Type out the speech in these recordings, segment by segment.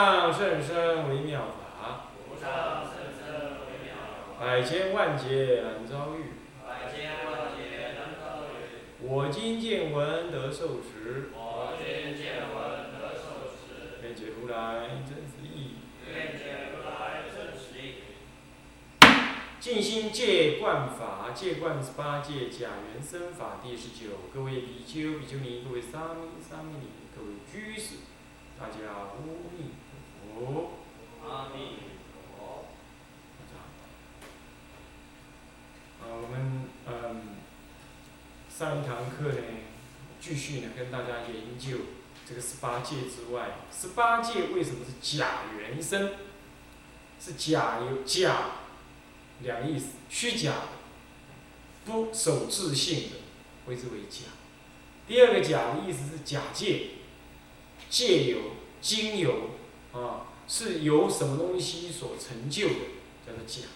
上甚深微妙法，无上甚深微妙法，百千万劫难遭遇。百千万劫难遭遇。我今见闻得受持，我今见闻得受持，愿解如来真实义。愿解如来真实义。尽心戒观法，戒观十八戒假缘生法第十九。各位比丘、比丘尼，各位沙弥、沙弥尼，各位居士，大家阿弥陀佛。阿弥陀佛。啊，我们嗯，上一堂课呢，继续呢跟大家研究这个十八戒之外，十八戒为什么是假原生？是假有假两意思，虚假的，不守自性的，谓之为假。第二个假的意思是假借，借有、经由啊，是由什么东西所成就的，叫做假。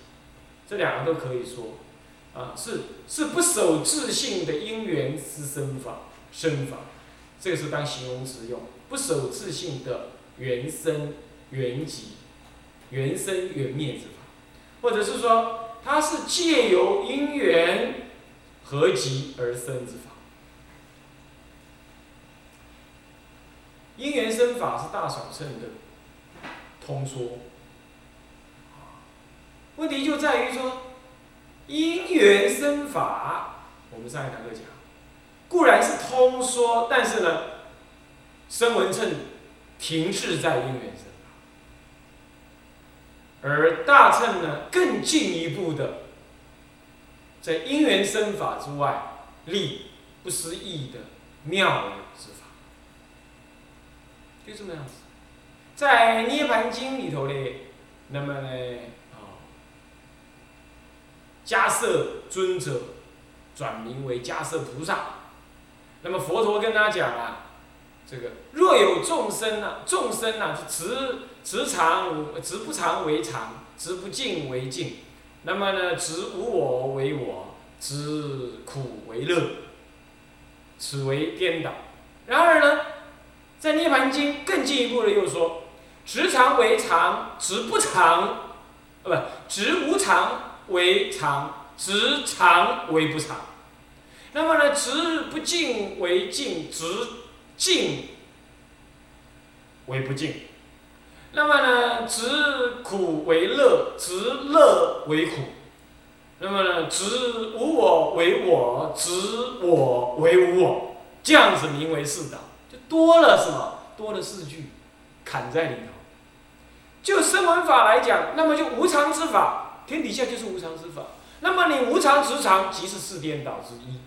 这两个都可以说。啊，是是不守自性的因缘之生法，生法，这个是当形容词用。不守自性的原生、原极、原生、原灭之法，或者是说，它是借由因缘合集而生之法。因缘生法是大小乘的通说，问题就在于说。因缘生法，我们上一堂课讲，固然是通说，但是呢，声闻乘停滞在因缘生，而大乘呢更进一步的，在因缘生法之外立不思议的妙之法，就这么样子，在涅盘经里头呢，那么呢。啊迦摄尊者转名为迦摄菩萨，那么佛陀跟他讲啊，这个若有众生啊，众生啊，执执常执不常为常，执不净为净，那么呢，执无我为我，执苦为乐，此为颠倒。然而呢，在涅盘经更进一步的又说，执常为常，执不常，呃不，执无常。为常，执常为不常。那么呢，执不净为净，执净为不净。那么呢，执苦为乐，执乐为苦。那么呢，执无我为我，执我为无我。这样子名为四道，就多了什么？多了四句，砍在里头。就声闻法来讲，那么就无常之法。天底下就是无常之法，那么你无常执常，即是四颠倒之一。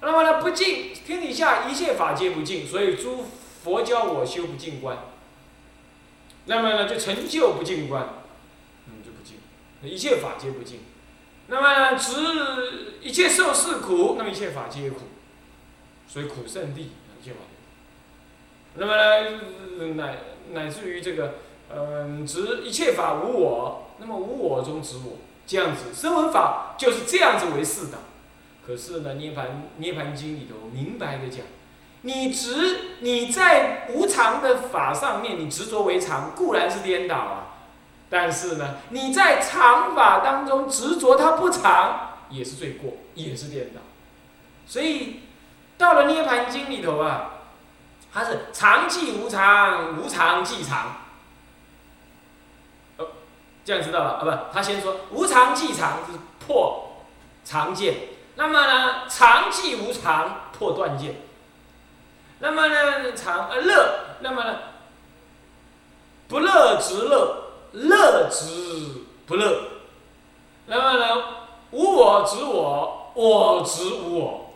那么呢，不净，天底下一切法皆不净，所以诸佛教我修不净观。那么呢，就成就不净观，嗯，就不净，一切法皆不净。那么，执一切受是苦，那么一切法皆苦，所以苦圣地一切法。那么呢，乃乃至于这个，嗯，执一切法无我。那么无我中执我，这样子声闻法就是这样子为四党。可是呢，涅盘涅盘经里头明白的讲，你执你在无常的法上面，你执着为常，固然是颠倒啊。但是呢，你在常法当中执着它不常，也是罪过，也是颠倒。所以到了涅盘经里头啊，它是常即无常，无常即常。哦这样知道了啊？不，他先说无常即常是破常见，那么呢，常即无常破断见。那么呢，常呃乐，那么呢，不乐执乐，乐执不乐。那么呢，无我执我，我执无我。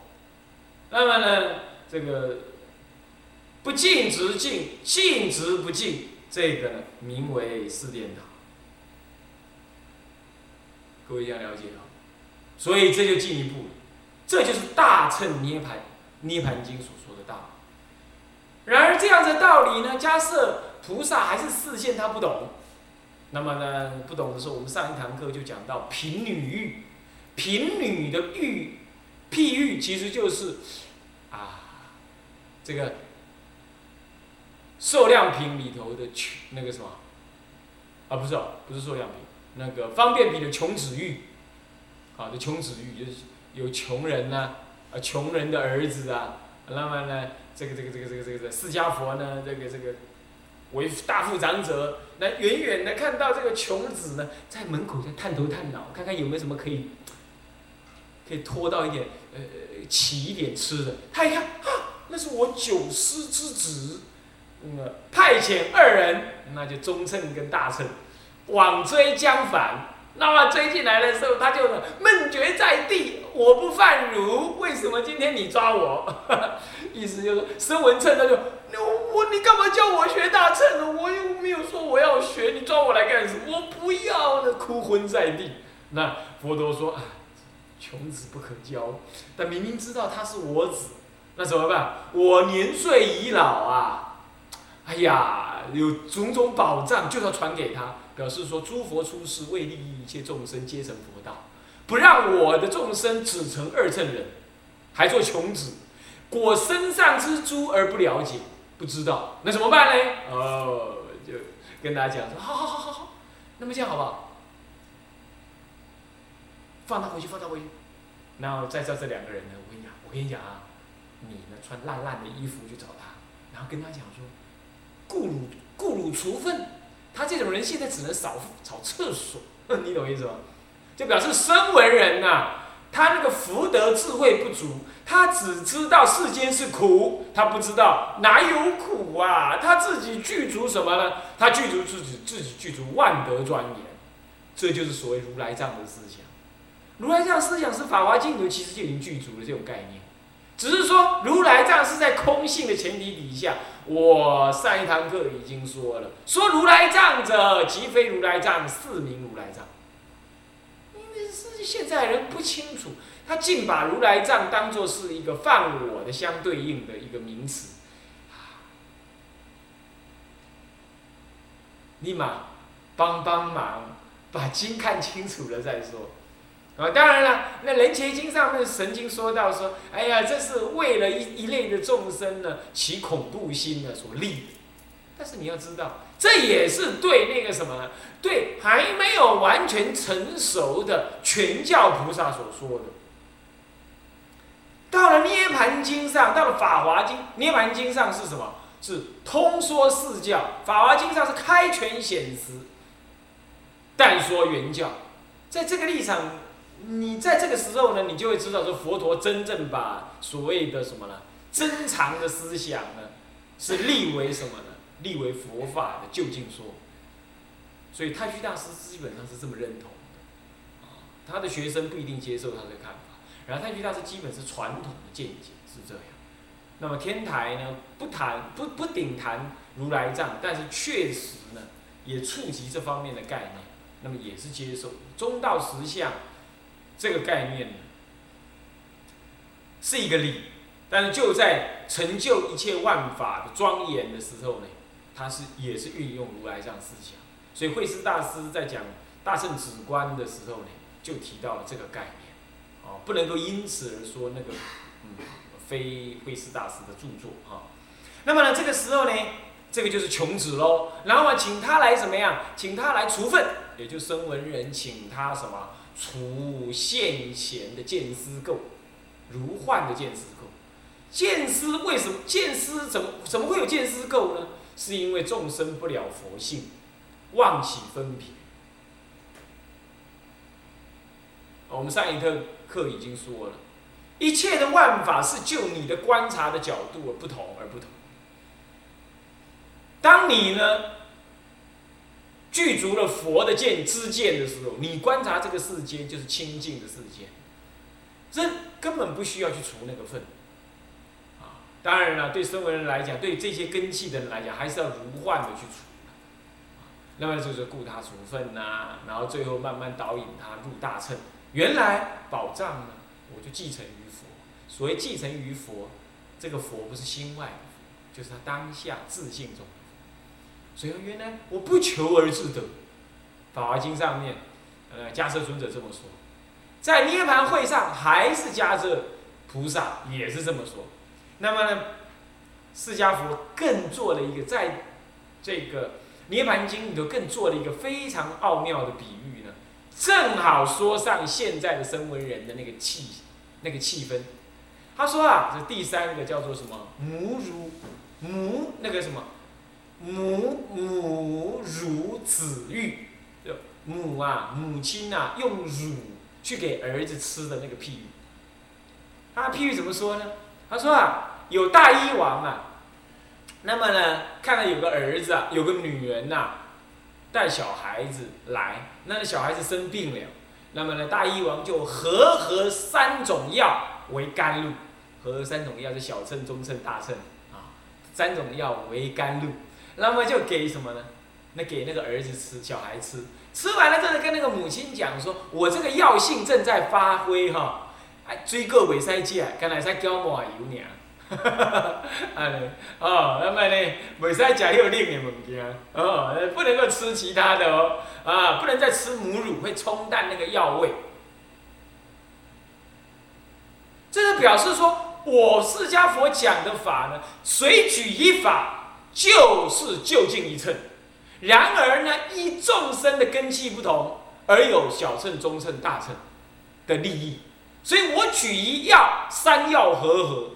那么呢，这个不净执净，净执不净，这个呢，名为四颠倒。各位要了解啊，所以这就进一步了，这就是大乘涅盘涅盘经所说的道理。然而这样的道理呢，假设菩萨还是视线他不懂。那么呢，不懂的时候，我们上一堂课就讲到贫女喻，贫女的喻，譬喻其实就是啊，这个受量品里头的穷那个什么？啊，不是哦，不是受量品，那个方便品的穷子玉，好，的穷子玉就是有穷人呐、啊，穷人的儿子啊，那么呢，这个这个这个这个这个释迦佛呢，这个这个为大富长者，那远远的看到这个穷子呢，在门口在探头探脑，看看有没有什么可以可以拖到一点呃起一点吃的。他一看，啊，那是我九师之子，那个派遣二人，那就中称跟大称往追将反。那么追进来的时候，他就闷绝在地，我不犯汝，为什么今天你抓我？意思就是声闻称他就，我我你干嘛叫我学大乘呢？我又没有说我要学，你抓我来干什么？我不要呢，哭昏在地。那佛陀说，啊，穷子不可教，但明明知道他是我子，那怎么办？我年岁已老啊，哎呀，有种种宝藏，就要传给他。表示说，诸佛出世为利益一切众生，皆成佛道，不让我的众生只成二乘人，还做穷子，果身上之珠而不了解，不知道，那怎么办呢？哦，就跟大家讲说，好好好好好，那么这样好不好？放他回去，放他回去。然后在这这两个人呢，我跟你讲，我跟你讲啊，你呢穿烂烂的衣服去找他，然后跟他讲说，故汝故汝除粪。他这种人现在只能扫扫厕所，你懂意思吗？就表示身为人呐，他那个福德智慧不足，他只知道世间是苦，他不知道哪有苦啊？他自己具足什么呢？他具足自己自己具足万德庄严，这就是所谓如来藏的思想。如来藏思想是法华经里其实就已经具足了这种概念，只是说如来藏是在空性的前提底下。我上一堂课已经说了，说如来藏者，即非如来藏，是名如来藏。因为是现在人不清楚，他竟把如来藏当做是一个犯我的相对应的一个名词。立马帮帮忙，把经看清楚了再说。啊，当然了，那人前经上面神经说到说，哎呀，这是为了一一类的众生呢起恐怖心呢所立的。但是你要知道，这也是对那个什么，对还没有完全成熟的全教菩萨所说的。到了涅盘经上，到了法华经，涅盘经上是什么？是通说四教，法华经上是开权显实，但说原教，在这个立场。你在这个时候呢，你就会知道说佛陀真正把所谓的什么呢，珍藏的思想呢，是立为什么呢？立为佛法的究竟说。所以太虚大师基本上是这么认同的，啊，他的学生不一定接受他的看法，然后太虚大师基本是传统的见解是这样。那么天台呢，不谈不不顶谈如来藏，但是确实呢，也触及这方面的概念，那么也是接受中道实相。这个概念呢，是一个理，但是就在成就一切万法的庄严的时候呢，它是也是运用如来藏思想。所以慧思大师在讲大圣止观的时候呢，就提到了这个概念，哦，不能够因此而说那个嗯非慧思大师的著作啊。那么呢，这个时候呢，这个就是穷子喽，然后啊，请他来怎么样？请他来除粪，也就声闻人请他什么？除现前的见思垢，如幻的见思垢。见思为什么见思怎么怎么会有见思垢呢？是因为众生不了佛性，妄起分别。我们上一课课已经说了，一切的万法是就你的观察的角度而不同而不同。当你呢？具足了佛的见知见的时候，你观察这个世间就是清净的世间，这根本不需要去除那个粪。啊，当然了，对生为人来讲，对这些根器的人来讲，还是要如幻的去除。那么就是故他除粪呐，然后最后慢慢导引他入大乘。原来宝藏呢，我就继承于佛。所谓继承于佛，这个佛不是心外的佛，就是他当下自信中。所以原来我不求而自得，《法华经》上面，呃，迦摄尊者这么说，在涅盘会上还是迦摄菩萨也是这么说。那么呢，释迦佛更做了一个在这个《涅盘经》里头更做了一个非常奥妙的比喻呢，正好说上现在的声闻人的那个气那个气氛。他说啊，这第三个叫做什么？母乳母那个什么？母母乳子育，就母啊，母亲啊，用乳去给儿子吃的那个譬喻。他譬喻怎么说呢？他说啊，有大医王啊，那么呢，看到有个儿子啊，有个女人呐，带小孩子来，那个小孩子生病了，那么呢，大医王就合合三种药为甘露，合三种药是小秤、中秤、大秤啊，三种药为甘露。那么就给什么呢？那给那个儿子吃，小孩吃。吃完了之后，跟那个母亲讲说：“我这个药性正在发挥哈，哎，追个尾塞戒，刚才在教我油娘。哎，哦，那么呢，尾塞甲又另的物件，哦，不能够吃其他的哦，啊，不能再吃母乳，会冲淡那个药味。这个表示说，我释迦佛讲的法呢，随举一法。就是就近一称，然而呢，依众生的根器不同，而有小乘、中乘、大乘的利益，所以我举一药，三药合合，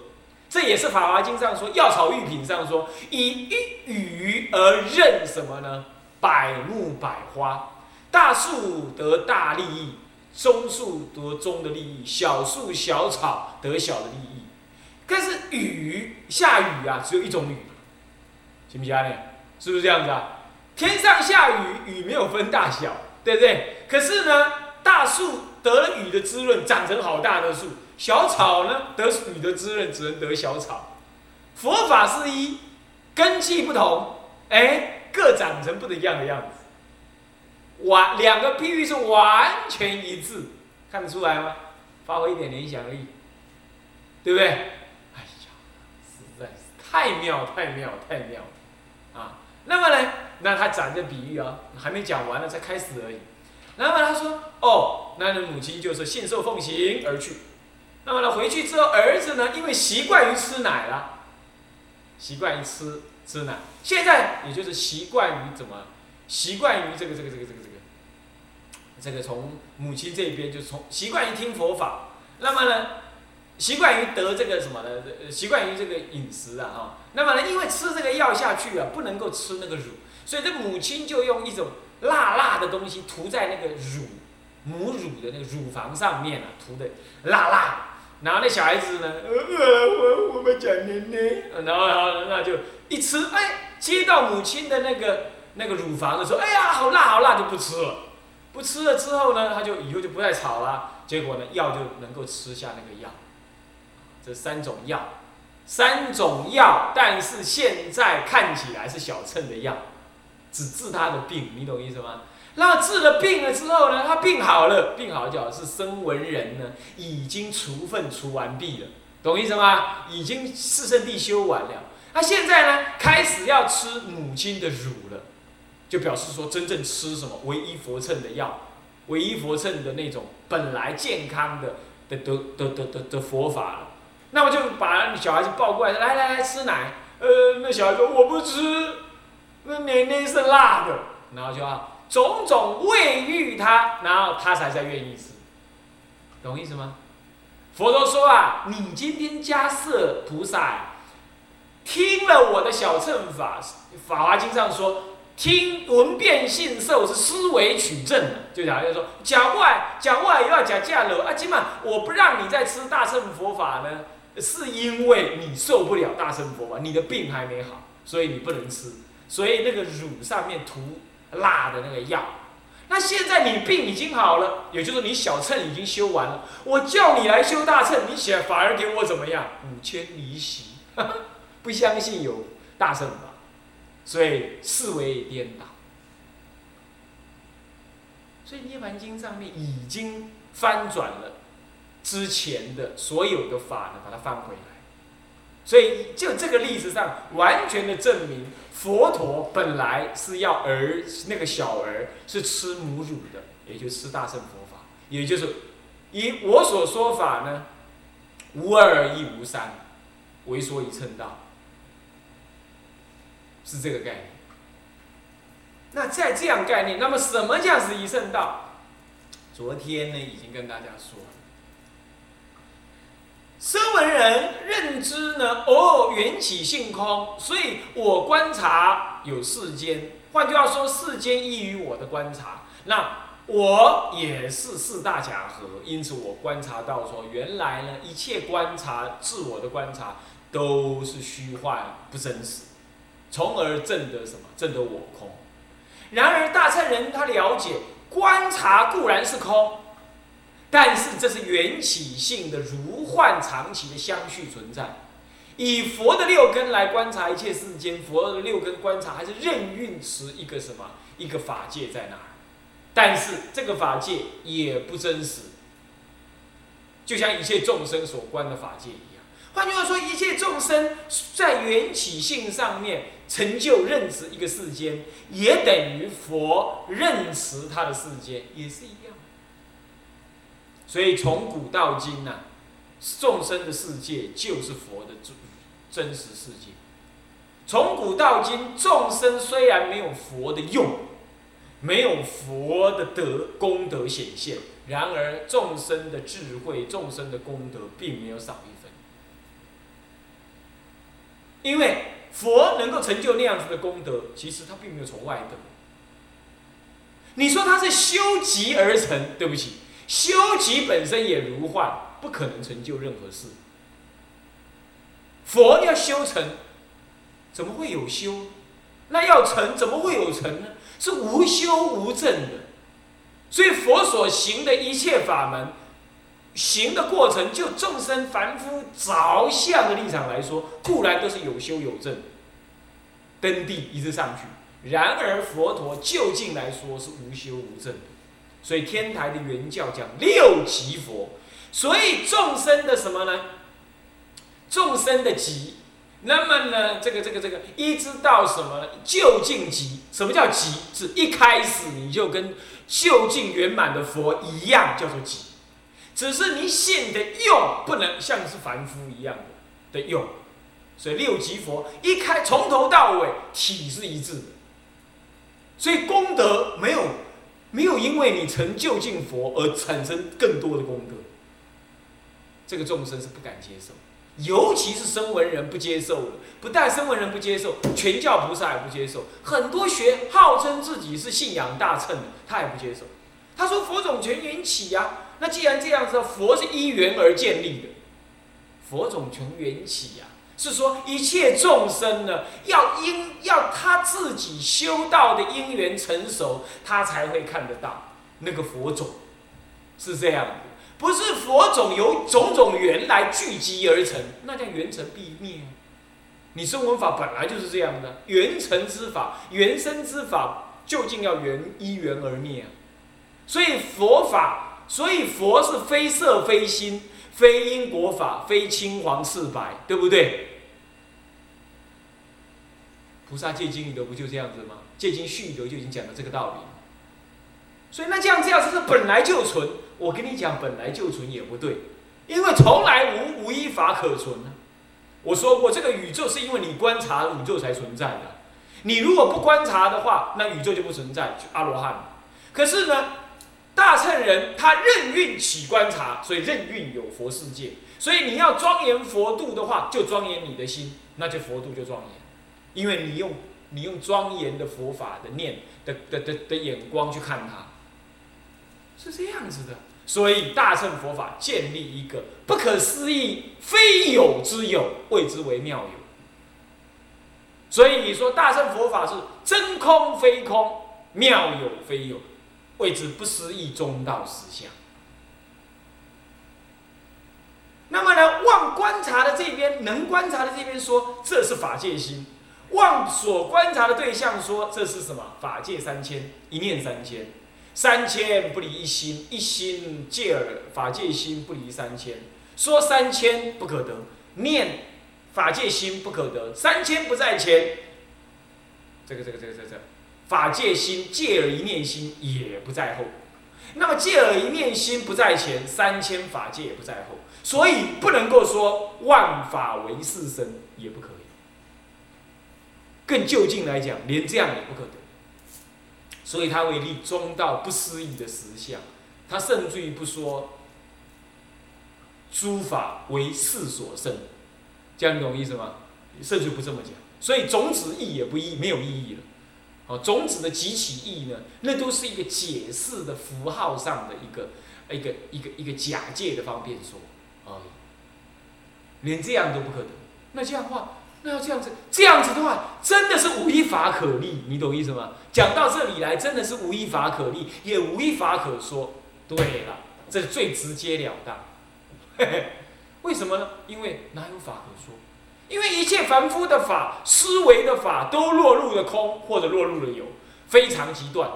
这也是《法华经》上说，《药草御品》上说，以一语而任什么呢？百木百花，大树得大利益，中树得中的利益，小树小草得小的利益。但是雨下雨啊，只有一种雨。行不行呢？是不是这样子啊？天上下雨，雨没有分大小，对不对？可是呢，大树得了雨的滋润，长成好大的树；小草呢，得雨的滋润，只能得小草。佛法是一，根气不同，哎，各长成不一样的样子。完，两个譬喻是完全一致，看得出来吗？发挥一点联想力，对不对？哎呀，实在是太妙，太妙，太妙！那么呢？那他讲这比喻啊，还没讲完呢，才开始而已。那么他说：“哦，那你母亲就是信受奉行而去。那么呢，回去之后，儿子呢，因为习惯于吃奶了，习惯于吃吃奶，现在也就是习惯于怎么？习惯于这个这个这个这个这个，这个从母亲这边就从习惯于听佛法。那么呢？”习惯于得这个什么呢？习惯于这个饮食啊，哈。那么呢，因为吃这个药下去啊，不能够吃那个乳，所以这母亲就用一种辣辣的东西涂在那个乳母乳的那个乳房上面啊，涂的辣辣。然后那小孩子呢，呃，我我们讲奶奶，然后然后那就一吃，哎，接到母亲的那个那个乳房的时候，哎呀，好辣好辣，就不吃了。不吃了之后呢，他就以后就不再吵了。结果呢，药就能够吃下那个药。这三种药，三种药，但是现在看起来是小秤的药，只治他的病，你懂意思吗？那治了病了之后呢，他病好了，病好就好，是生文人呢，已经除粪除完毕了，懂意思吗？已经四圣地修完了，他现在呢，开始要吃母亲的乳了，就表示说真正吃什么唯一佛称的药，唯一佛称的那种本来健康的的的的的的的佛法。那我就把小孩子抱过来，来来来吃奶。呃，那小孩说我不吃，那奶奶是辣的。然后就要种种喂育他，然后他才在愿意吃，懂意思吗？佛陀说啊，你今天迦摄菩萨听了我的小乘法，《法华经》上说，听闻变信受是思维取证的，就讲就说讲外讲外又要讲价了啊，今晚我不让你再吃大乘佛法呢。是因为你受不了大乘佛法，你的病还没好，所以你不能吃。所以那个乳上面涂辣的那个药，那现在你病已经好了，也就是你小乘已经修完了，我叫你来修大乘，你显反而给我怎么样？五千离席，不相信有大乘法，所以思维颠倒。所以《涅槃经》上面已经翻转了。之前的所有的法呢，把它放回来，所以就这个例子上，完全的证明佛陀本来是要儿那个小儿是吃母乳的，也就是吃大乘佛法，也就是以我所说法呢，无二亦无三，为说一乘道，是这个概念。那在这样概念，那么什么叫是一圣道？昨天呢，已经跟大家说了。声闻人认知呢，哦，缘起性空，所以我观察有世间。换句话说，世间异于我的观察，那我也是四大假合，因此我观察到说，原来呢，一切观察自我的观察都是虚幻不真实，从而证得什么？证得我空。然而大乘人他了解，观察固然是空。但是这是缘起性的如幻长期的相续存在，以佛的六根来观察一切世间，佛的六根观察还是任运持一个什么一个法界在哪儿？但是这个法界也不真实，就像一切众生所观的法界一样。换句话说，一切众生在缘起性上面成就认识一个世间，也等于佛认识他的世间，也是一样。所以从古到今呐，众生的世界就是佛的真真实世界。从古到今，众生虽然没有佛的用，没有佛的德功德显现，然而众生的智慧、众生的功德并没有少一分。因为佛能够成就那样子的功德，其实他并没有从外得。你说他是修集而成，对不起。修己本身也如幻，不可能成就任何事。佛要修成，怎么会有修？那要成，怎么会有成呢？是无修无证的。所以佛所行的一切法门，行的过程，就众生凡夫着相的立场来说，固然都是有修有证，登地一直上去。然而佛陀究竟来说是无修无证的。所以天台的原教讲六级佛，所以众生的什么呢？众生的极，那么呢，这个这个这个一直到什么究竟极？什么叫极？是一开始你就跟究竟圆满的佛一样，叫做极。只是你现的用不能像是凡夫一样的的用。所以六级佛一开从头到尾体是一致的，所以功德没有。没有因为你成就近佛而产生更多的功德，这个众生是不敢接受，尤其是声闻人不接受的。不但声闻人不接受，全教菩萨也不接受。很多学号称自己是信仰大乘的，他也不接受。他说佛种全缘起呀，那既然这样子，佛是依缘而建立的，佛种全缘起呀。是说一切众生呢，要因要他自己修道的因缘成熟，他才会看得到那个佛种，是这样的，不是佛种由种种缘来聚集而成，那叫缘成必灭。你声闻法本来就是这样的，缘成之法、缘生之法，究竟要缘依缘而灭啊。所以佛法，所以佛是非色非心。非因果法，非青黄赤白，对不对？菩萨戒经里头不就这样子吗？戒经序里头就已经讲了这个道理。所以那这样这样子是本来就存，我跟你讲本来就存也不对，因为从来无无一法可存呢。我说过，这个宇宙是因为你观察宇宙才存在的。你如果不观察的话，那宇宙就不存在，就阿罗汉。可是呢？大乘人他任运起观察，所以任运有佛世界。所以你要庄严佛度的话，就庄严你的心，那就佛度就庄严。因为你用你用庄严的佛法的念的的的的眼光去看它，是这样子的。所以大乘佛法建立一个不可思议非有之有，谓之为妙有。所以你说大乘佛法是真空非空，妙有非有。谓之不思议中道实相。那么呢，望观察的这边，能观察的这边说这是法界心；望所观察的对象说这是什么？法界三千，一念三千，三千不离一心，一心借耳法界心不离三千。说三千不可得，念法界心不可得，三千不在前。这个这个这个这个，法界心借而一念心也不在后。那么借而一念心不在前，三千法界也不在后，所以不能够说万法为四身，也不可以。更就近来讲，连这样也不可得。所以他为立中道不思议的实相，他甚至于不说诸法为四所生，这样你懂意思吗？甚至不这么讲。所以种子义也不义，没有意义了。哦，种子的集起义呢，那都是一个解释的符号上的一个一个一个一个假借的方便说而已。连这样都不可得，那这样的话。那要这样子，这样子的话，真的是无一法可立，你懂意思吗？讲到这里来，真的是无一法可立，也无一法可说。对了，这最直截了当。为什么呢？因为哪有法可说？因为一切凡夫的法、思维的法，都落入了空，或者落入了有，非常极断，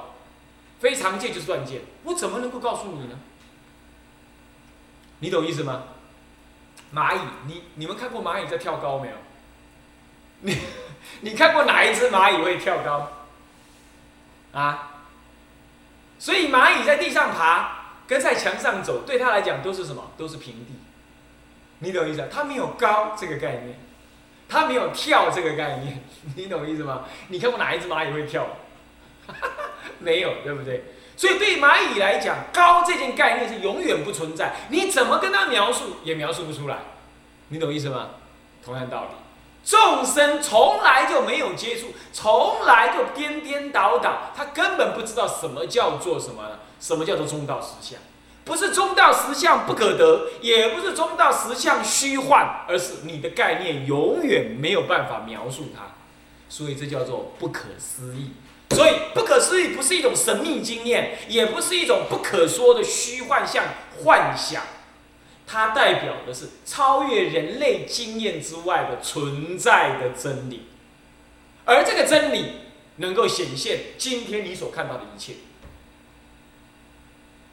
非常界就是断见。我怎么能够告诉你呢？你懂意思吗？蚂蚁，你你们看过蚂蚁在跳高没有？你你看过哪一只蚂蚁会跳高？啊？所以蚂蚁在地上爬，跟在墙上走，对它来讲都是什么？都是平地。你懂意思？它没有高这个概念，它没有跳这个概念，你懂我意思吗？你看过哪一只蚂蚁会跳？没有，对不对？所以对蚂蚁来讲，高这件概念是永远不存在，你怎么跟它描述也描述不出来，你懂我意思吗？同样道理。众生从来就没有接触，从来就颠颠倒倒，他根本不知道什么叫做什么，什么叫做中道实相，不是中道实相不可得，也不是中道实相虚幻，而是你的概念永远没有办法描述它，所以这叫做不可思议。所以不可思议不是一种神秘经验，也不是一种不可说的虚幻像幻想。它代表的是超越人类经验之外的存在的真理，而这个真理能够显现今天你所看到的一切，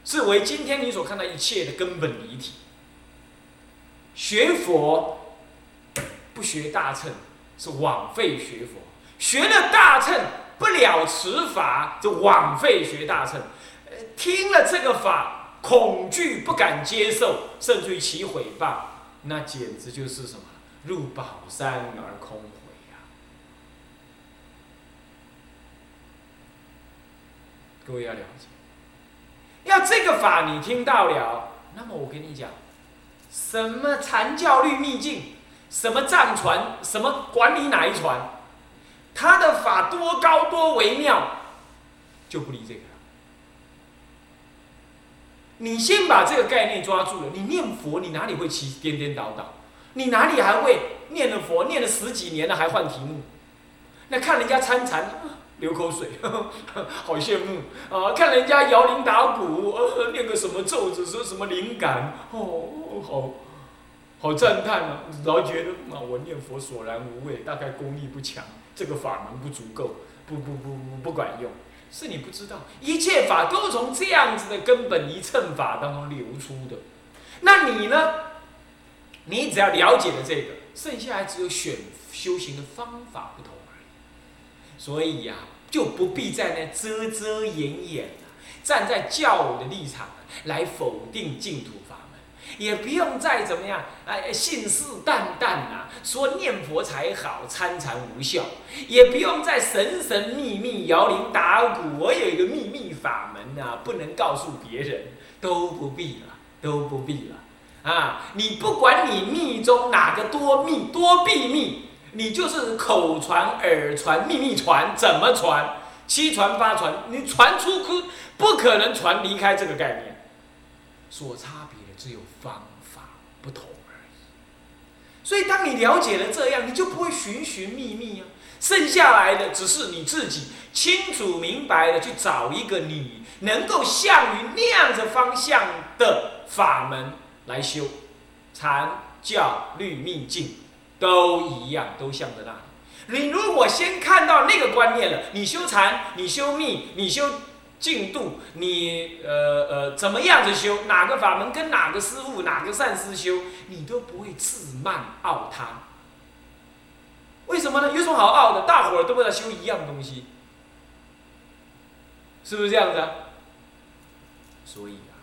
是为今天你所看到一切的根本离体。学佛不学大乘是枉费学佛，学了大乘不了此法就枉费学大乘。听了这个法。恐惧不敢接受，甚至于起毁谤，那简直就是什么？入宝山而空回呀！各位要了解，这个法你听到了，那么我跟你讲，什么禅教律秘境，什么藏传，什么管理哪一传，他的法多高多微妙，就不理这个。你先把这个概念抓住了，你念佛，你哪里会起颠颠倒倒？你哪里还会念了佛，念了十几年了还换题目？那看人家参禅流口水，好羡慕啊！看人家摇铃打鼓，念个什么咒子，说什么灵感，哦，好，好赞叹啊！老觉得啊，我念佛索然无味，大概功力不强，这个法门不足够，不不不不不管用。是你不知道，一切法都从这样子的根本一乘法当中流出的。那你呢？你只要了解了这个，剩下来只有选修行的方法不同。所以呀，就不必在那遮遮掩掩，站在教我的立场来否定净土法门。也不用再怎么样，哎，信誓旦旦啊，说念佛才好，参禅无效。也不用再神神秘秘摇铃打鼓，我有一个秘密法门啊，不能告诉别人，都不必了，都不必了。啊，你不管你密中哪个多密多秘密，你就是口传、耳传、秘密传，怎么传？七传八传，你传出去不可能传离开这个概念，所差别的。只有方法不同而已，所以当你了解了这样，你就不会寻寻觅觅啊。剩下来的只是你自己清楚明白的去找一个你能够向于那样子方向的法门来修，禅教律密境都一样，都向着那里。你如果先看到那个观念了，你修禅，你修密，你修。进度，你呃呃怎么样子修？哪个法门跟哪个师傅、哪个善师修，你都不会自慢傲他，为什么呢？有什么好傲的？大伙儿都在修一样东西，是不是这样子啊？所以啊，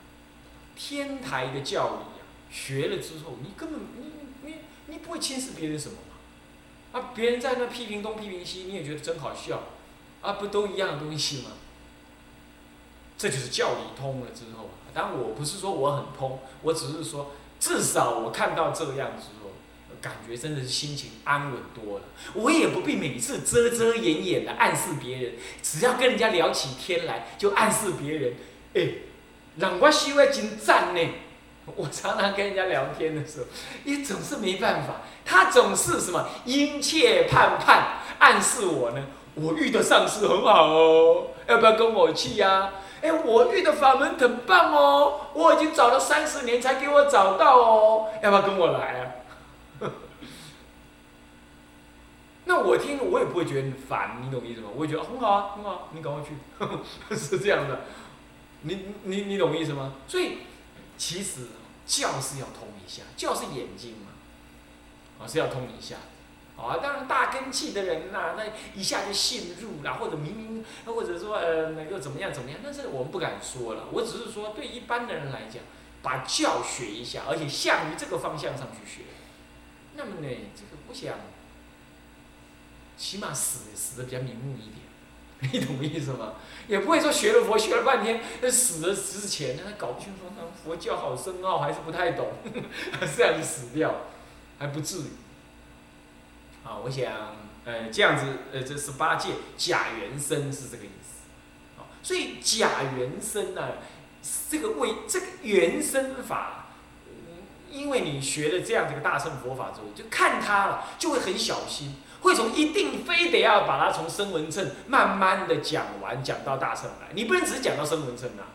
天台的教理啊，学了之后，你根本你你不会轻视别人什么嘛？啊，别人在那批评东批评西，你也觉得真好笑，啊，不都一样的东西吗？这就是教理通了之后，当然我不是说我很通，我只是说至少我看到这样之后，感觉真的是心情安稳多了。我也不必每次遮遮掩掩的暗示别人，只要跟人家聊起天来就暗示别人，哎，让我修的真赞呢。我常常跟人家聊天的时候，也总是没办法，他总是什么殷切盼盼暗示我呢，我遇的上司很好哦，要不要跟我去呀？哎，我遇的法门很棒哦，我已经找了三十年才给我找到哦，要不要跟我来啊？那我听了我也不会觉得很烦，你懂意思吗？我会觉得很好啊，很好，你赶快去，是这样的，你你你懂意思吗？所以其实教是要通一下，教是眼睛嘛，啊是要通一下。啊，当然大根气的人呐，那一下就陷入了，或者明明，或者说呃，那个怎么样怎么样，但是我们不敢说了。我只是说，对一般的人来讲，把教学一下，而且向于这个方向上去学，那么呢，这个我想，起码死死的比较瞑目一点，你懂意思吗？也不会说学了佛学了半天，那死了之前，他搞不清楚佛教好深奥，还是不太懂，这样子死掉，还不至于。啊，我想，呃，这样子，呃，这十八戒假原生是这个意思，啊，所以假原生呢，这个为这个原生法，因为你学了这样这个大乘佛法之后，就看他了，就会很小心，会从一定非得要把它从声闻乘慢慢的讲完，讲到大乘来，你不能只是讲到声闻乘啊。